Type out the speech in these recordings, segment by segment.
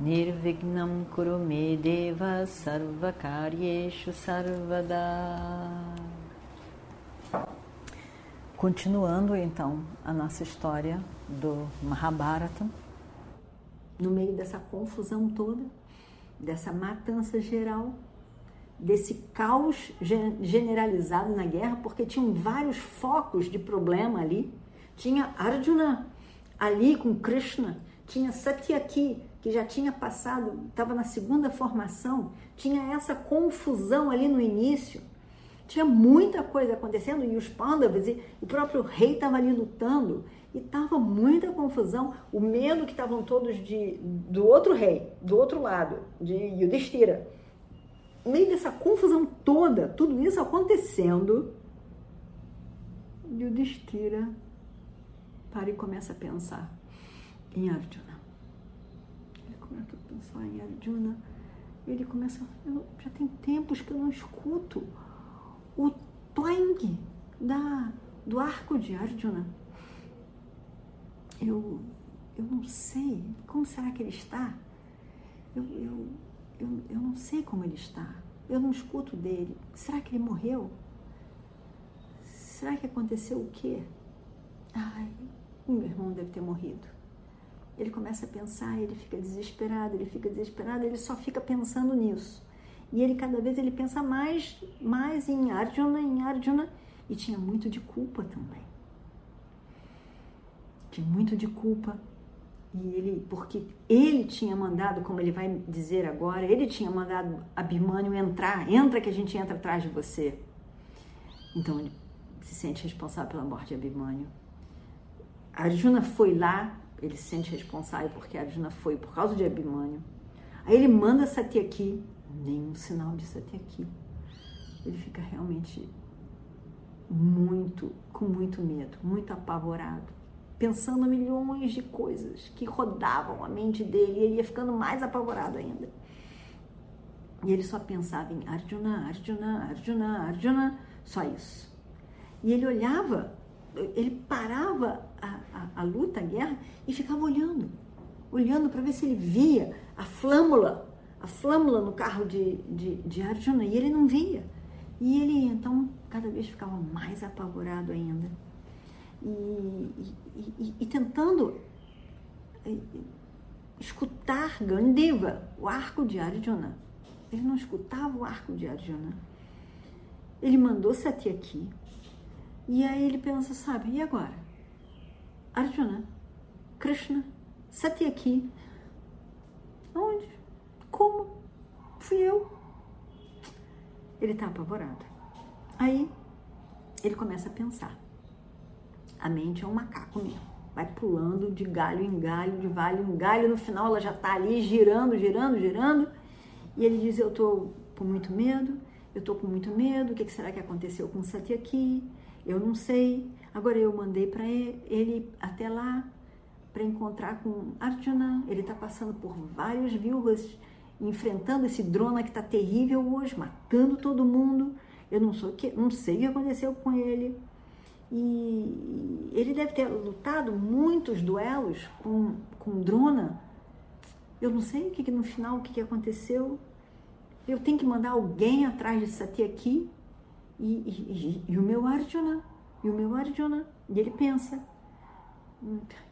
Nirvignam Kurume Deva Sarvakaryeshu Sarvada Continuando então a nossa história do Mahabharata, no meio dessa confusão toda, dessa matança geral, desse caos generalizado na guerra, porque tinham vários focos de problema ali. Tinha Arjuna ali com Krishna, tinha Satyaki, que já tinha passado, estava na segunda formação, tinha essa confusão ali no início. Tinha muita coisa acontecendo e os Pandavas e o próprio rei estava ali lutando e tava muita confusão, o medo que estavam todos de do outro rei, do outro lado, de Yudhishthira. No meio dessa confusão toda, tudo isso acontecendo, Yudhishthira para e começa a pensar em Arjuna. A pensar em Arjuna. Ele começa, eu, já tem tempos que eu não escuto o toing da, do arco de Arjuna eu, eu não sei, como será que ele está? Eu, eu, eu, eu não sei como ele está. Eu não escuto dele. Será que ele morreu? Será que aconteceu o quê? Ai, o meu irmão deve ter morrido. Ele começa a pensar, ele fica desesperado, ele fica desesperado, ele só fica pensando nisso. E ele cada vez ele pensa mais, mais em Arjuna, em Arjuna, e tinha muito de culpa também tinha muito de culpa. E ele, porque ele tinha mandado, como ele vai dizer agora, ele tinha mandado Abimânio entrar, entra que a gente entra atrás de você. Então ele se sente responsável pela morte de Abimânio. Arjuna foi lá, ele se sente responsável porque Arjuna foi por causa de Abimânio. Aí ele manda Satyaki, nenhum sinal de Satyaki. Ele fica realmente muito, com muito medo, muito apavorado pensando milhões de coisas que rodavam a mente dele e ele ia ficando mais apavorado ainda. E ele só pensava em Arjuna, Arjuna, Arjuna, Arjuna, só isso. E ele olhava, ele parava a, a, a luta, a guerra, e ficava olhando, olhando para ver se ele via a flâmula, a flâmula no carro de, de, de Arjuna, e ele não via. E ele então cada vez ficava mais apavorado ainda e, e, e, tentando escutar Gandiva, o arco de Arjuna. Ele não escutava o arco de Arjuna. Ele mandou aqui E aí ele pensa, sabe, e agora? Arjuna, Krishna, aqui Onde? Como? Fui eu. Ele está apavorado. Aí ele começa a pensar. A mente é um macaco mesmo. Vai pulando de galho em galho, de galho em galho. No final ela já está ali girando, girando, girando. E ele diz: Eu estou com muito medo, eu estou com muito medo. O que será que aconteceu com o Sati aqui? Eu não sei. Agora eu mandei para ele, até lá para encontrar com Arjuna. Ele está passando por várias viúvas, enfrentando esse drona que está terrível hoje, matando todo mundo. Eu não, sou, não sei o que aconteceu com ele. E ele deve ter lutado muitos duelos com, com Drona. Eu não sei o que, no final o que, aconteceu. Eu tenho que mandar alguém atrás de Satyaki e, e, e, e o meu Arjuna, e o meu Arjuna. E ele pensa.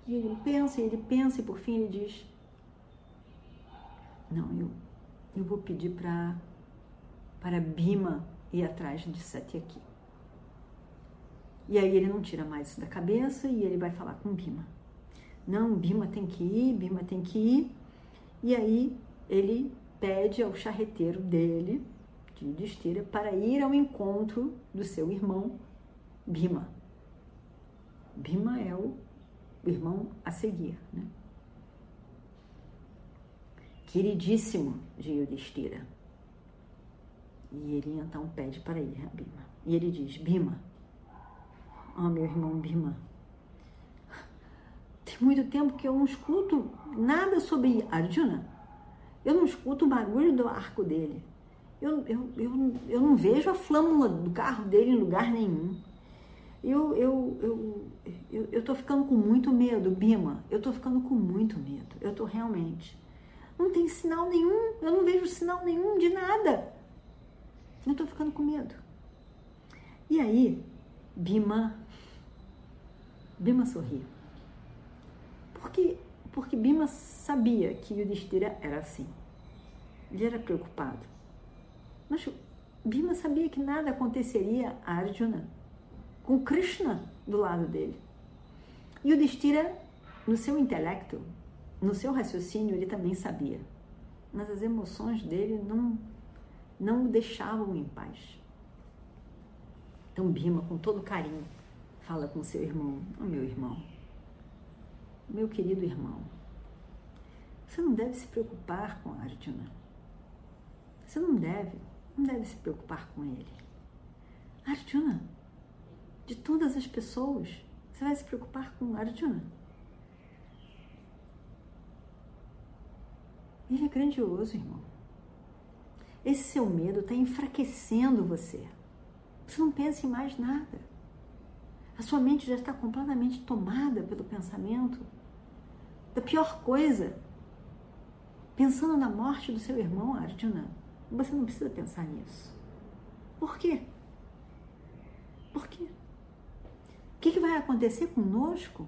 E ele pensa, e ele pensa, e por fim ele diz: Não, eu, eu vou pedir para para Bima ir atrás de Satyaki. E aí ele não tira mais isso da cabeça e ele vai falar com Bima. Não, Bima tem que ir, Bima tem que ir. E aí ele pede ao charreteiro dele, de Destira, para ir ao encontro do seu irmão Bima. Bima é o irmão a seguir, né? queridíssimo de Yudhishthira. E ele então pede para ir a Bima. E ele diz: Bima, oh meu irmão Bima, tem muito tempo que eu não escuto nada sobre Arjuna. Eu não escuto o barulho do arco dele. Eu, eu, eu, eu não vejo a flâmula do carro dele em lugar nenhum. Eu, eu, eu, eu, eu tô ficando com muito medo, Bima. Eu tô ficando com muito medo. Eu tô realmente. Não tem sinal nenhum. Eu não vejo sinal nenhum de nada. Eu tô ficando com medo. E aí, Bima, Bima sorriu. Porque, porque Bima sabia que Yudhishthira era assim. Ele era preocupado. Mas Bima sabia que nada aconteceria a Arjuna com Krishna do lado dele. E o Destira, no seu intelecto, no seu raciocínio, ele também sabia. Mas as emoções dele não, não o deixavam em paz. Então Bima, com todo carinho, fala com seu irmão: oh, meu irmão, meu querido irmão, você não deve se preocupar com Arjuna. Você não deve, não deve se preocupar com ele. Arjuna de todas as pessoas. Você vai se preocupar com Arjuna? Ele é grandioso, irmão. Esse seu medo está enfraquecendo você. Você não pensa em mais nada. A sua mente já está completamente tomada pelo pensamento da pior coisa. Pensando na morte do seu irmão Arjuna. Você não precisa pensar nisso. Por quê? Por quê? Que, que vai acontecer conosco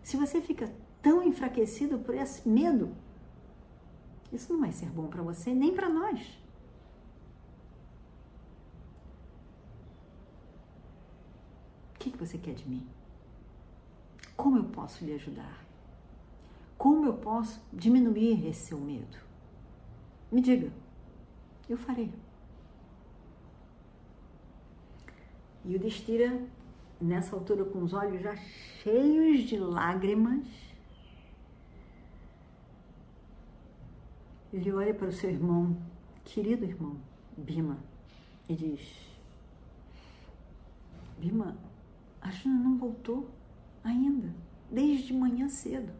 se você fica tão enfraquecido por esse medo? Isso não vai ser bom para você nem para nós. O que, que você quer de mim? Como eu posso lhe ajudar? Como eu posso diminuir esse seu medo? Me diga, eu farei. E o Destira nessa altura com os olhos já cheios de lágrimas, ele olha para o seu irmão, querido irmão, Bima, e diz: Bima, a Juna não voltou ainda, desde manhã cedo.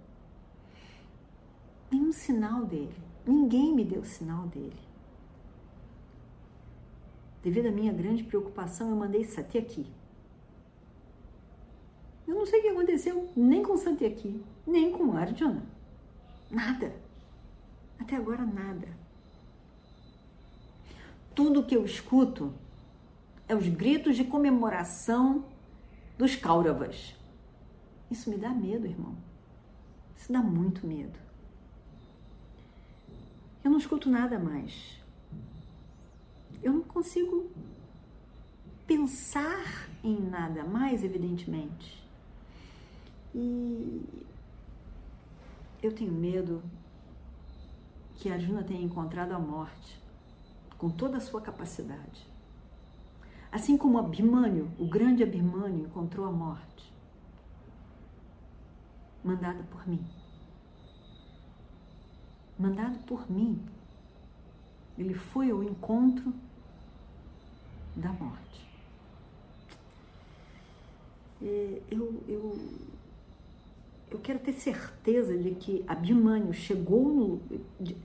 Nenhum sinal dele, ninguém me deu sinal dele. Devido à minha grande preocupação, eu mandei Sati aqui eu não sei o que aconteceu nem com Satyaki, nem com Arjuna. Nada. Até agora, nada. Tudo que eu escuto é os gritos de comemoração dos Kauravas. Isso me dá medo, irmão. Isso dá muito medo. Eu não escuto nada mais. Eu não consigo pensar em nada mais, evidentemente. E eu tenho medo que a Arjuna tenha encontrado a morte com toda a sua capacidade. Assim como Abhimanyu, o grande Abhimanyu, encontrou a morte, mandada por mim. Mandado por mim. Ele foi ao encontro da morte. Eu, eu, eu quero ter certeza de que Abhimanyu chegou no.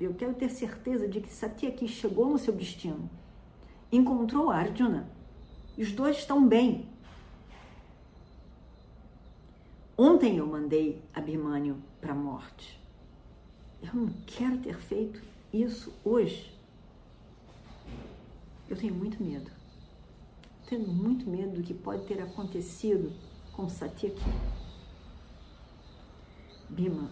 Eu quero ter certeza de que Satyaki chegou no seu destino. Encontrou Arjuna. Os dois estão bem. Ontem eu mandei Abhimanyu para a morte. Eu não quero ter feito isso hoje. Eu tenho muito medo. Tenho muito medo do que pode ter acontecido com Satyaki. Bima,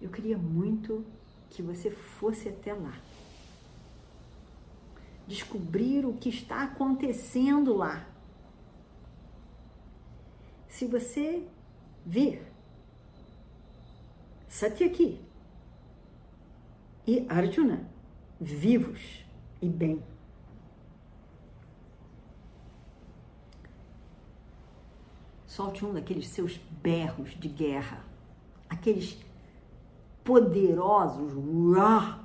eu queria muito que você fosse até lá. Descobrir o que está acontecendo lá. Se você ver Satyaki e Arjuna vivos e bem, Solte um daqueles seus berros de guerra, aqueles poderosos, uá,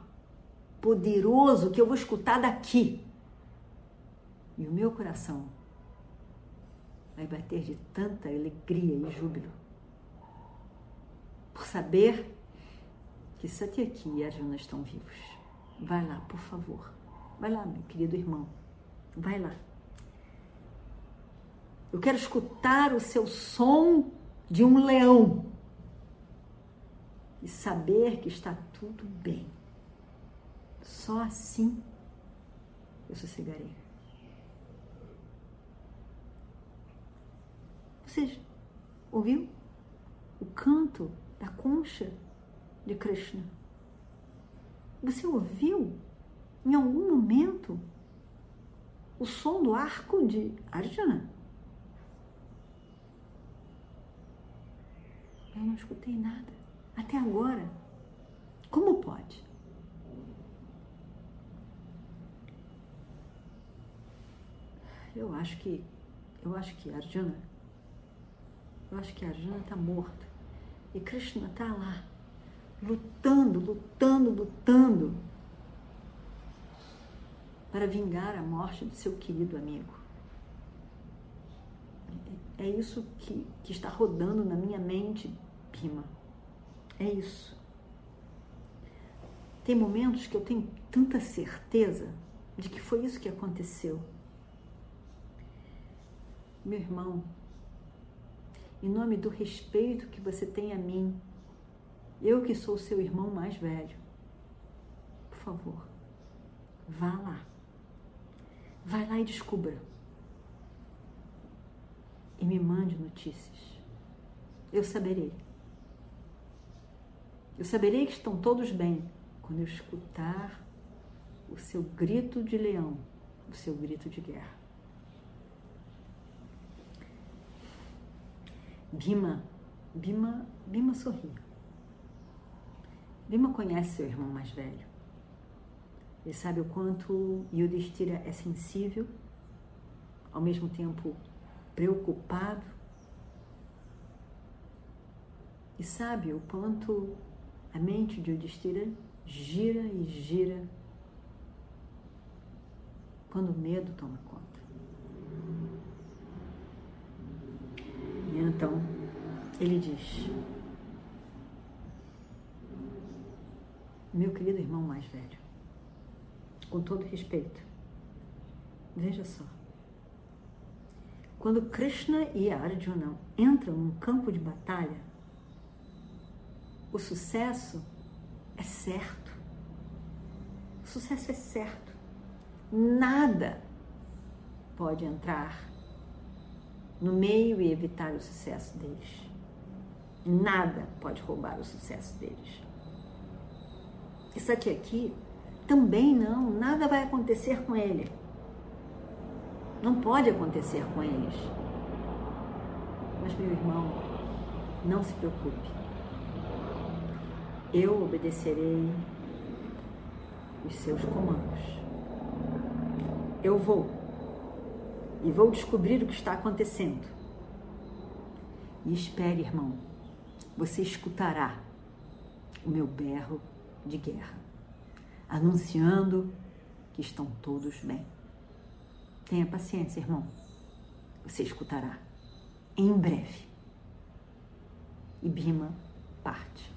poderoso que eu vou escutar daqui. E o meu coração vai bater de tanta alegria e júbilo por saber que Satyaki e Arjuna estão vivos. Vai lá, por favor. Vai lá, meu querido irmão. Vai lá. Eu quero escutar o seu som de um leão e saber que está tudo bem. Só assim eu sossegarei. Você ouviu o canto da concha de Krishna? Você ouviu em algum momento o som do arco de Arjuna? Eu não escutei nada até agora. Como pode? Eu acho que eu acho que Arjuna eu acho que Arjuna está morto e Krishna está lá lutando, lutando, lutando para vingar a morte de seu querido amigo. É isso que, que está rodando na minha mente, Pima. É isso. Tem momentos que eu tenho tanta certeza de que foi isso que aconteceu. Meu irmão, em nome do respeito que você tem a mim, eu que sou seu irmão mais velho, por favor, vá lá. Vai lá e descubra. E me mande notícias. Eu saberei. Eu saberei que estão todos bem quando eu escutar o seu grito de leão, o seu grito de guerra. Bima, Bima, Bima sorriu. Bima conhece seu irmão mais velho. Ele sabe o quanto Yudhishthira é sensível, ao mesmo tempo preocupado, e sabe o quanto a mente de Yudhishthira gira e gira quando o medo toma conta. E então ele diz: Meu querido irmão mais velho, com todo respeito, veja só. Quando Krishna e Arjuna entram num campo de batalha, o sucesso é certo. O sucesso é certo. Nada pode entrar no meio e evitar o sucesso deles. Nada pode roubar o sucesso deles. Isso aqui aqui também não, nada vai acontecer com ele. Não pode acontecer com eles. Mas meu irmão, não se preocupe eu obedecerei os seus comandos. Eu vou e vou descobrir o que está acontecendo. E espere, irmão, você escutará o meu berro de guerra, anunciando que estão todos bem. Tenha paciência, irmão. Você escutará em breve. E Bima parte.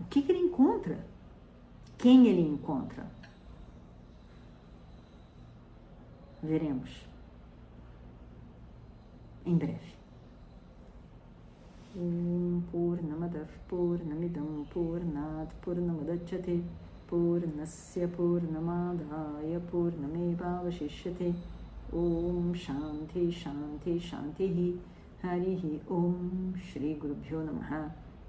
O que, que ele encontra? Quem ele encontra? Veremos em breve. Om Purnamadav Purnamidam Purnat Purnamadachyate Purnasya Purnamadaya Purnamevavashishyate Om Shanti Shanti Shanti Harihi Om Shri Gurubhyo Namaha